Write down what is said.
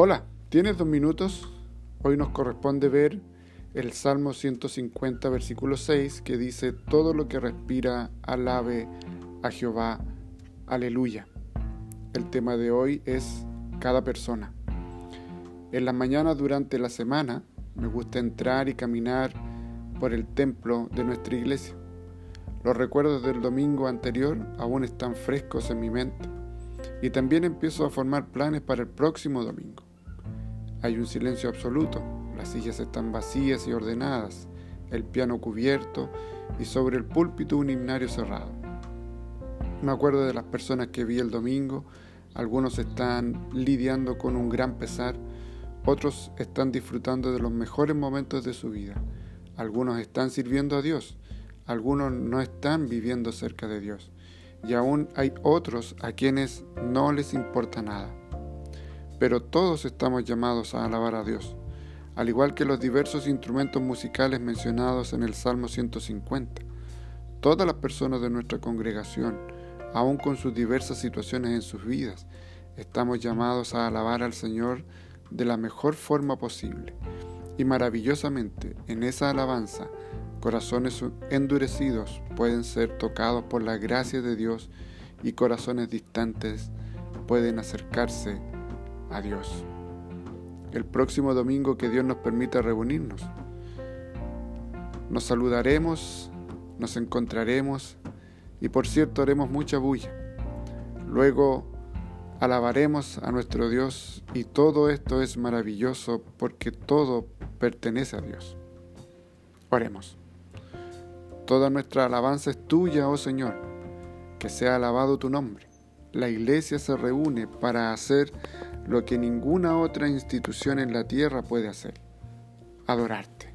Hola, ¿tienes dos minutos? Hoy nos corresponde ver el Salmo 150, versículo 6, que dice, Todo lo que respira, alabe a Jehová, aleluya. El tema de hoy es cada persona. En las mañanas durante la semana me gusta entrar y caminar por el templo de nuestra iglesia. Los recuerdos del domingo anterior aún están frescos en mi mente y también empiezo a formar planes para el próximo domingo. Hay un silencio absoluto, las sillas están vacías y ordenadas, el piano cubierto y sobre el púlpito un himnario cerrado. Me acuerdo de las personas que vi el domingo, algunos están lidiando con un gran pesar, otros están disfrutando de los mejores momentos de su vida, algunos están sirviendo a Dios, algunos no están viviendo cerca de Dios. Y aún hay otros a quienes no les importa nada pero todos estamos llamados a alabar a Dios, al igual que los diversos instrumentos musicales mencionados en el Salmo 150. Todas las personas de nuestra congregación, aun con sus diversas situaciones en sus vidas, estamos llamados a alabar al Señor de la mejor forma posible. Y maravillosamente, en esa alabanza, corazones endurecidos pueden ser tocados por la gracia de Dios y corazones distantes pueden acercarse a Dios. El próximo domingo que Dios nos permita reunirnos. Nos saludaremos, nos encontraremos y por cierto haremos mucha bulla. Luego alabaremos a nuestro Dios y todo esto es maravilloso porque todo pertenece a Dios. Oremos. Toda nuestra alabanza es tuya, oh Señor. Que sea alabado tu nombre. La iglesia se reúne para hacer lo que ninguna otra institución en la tierra puede hacer, adorarte.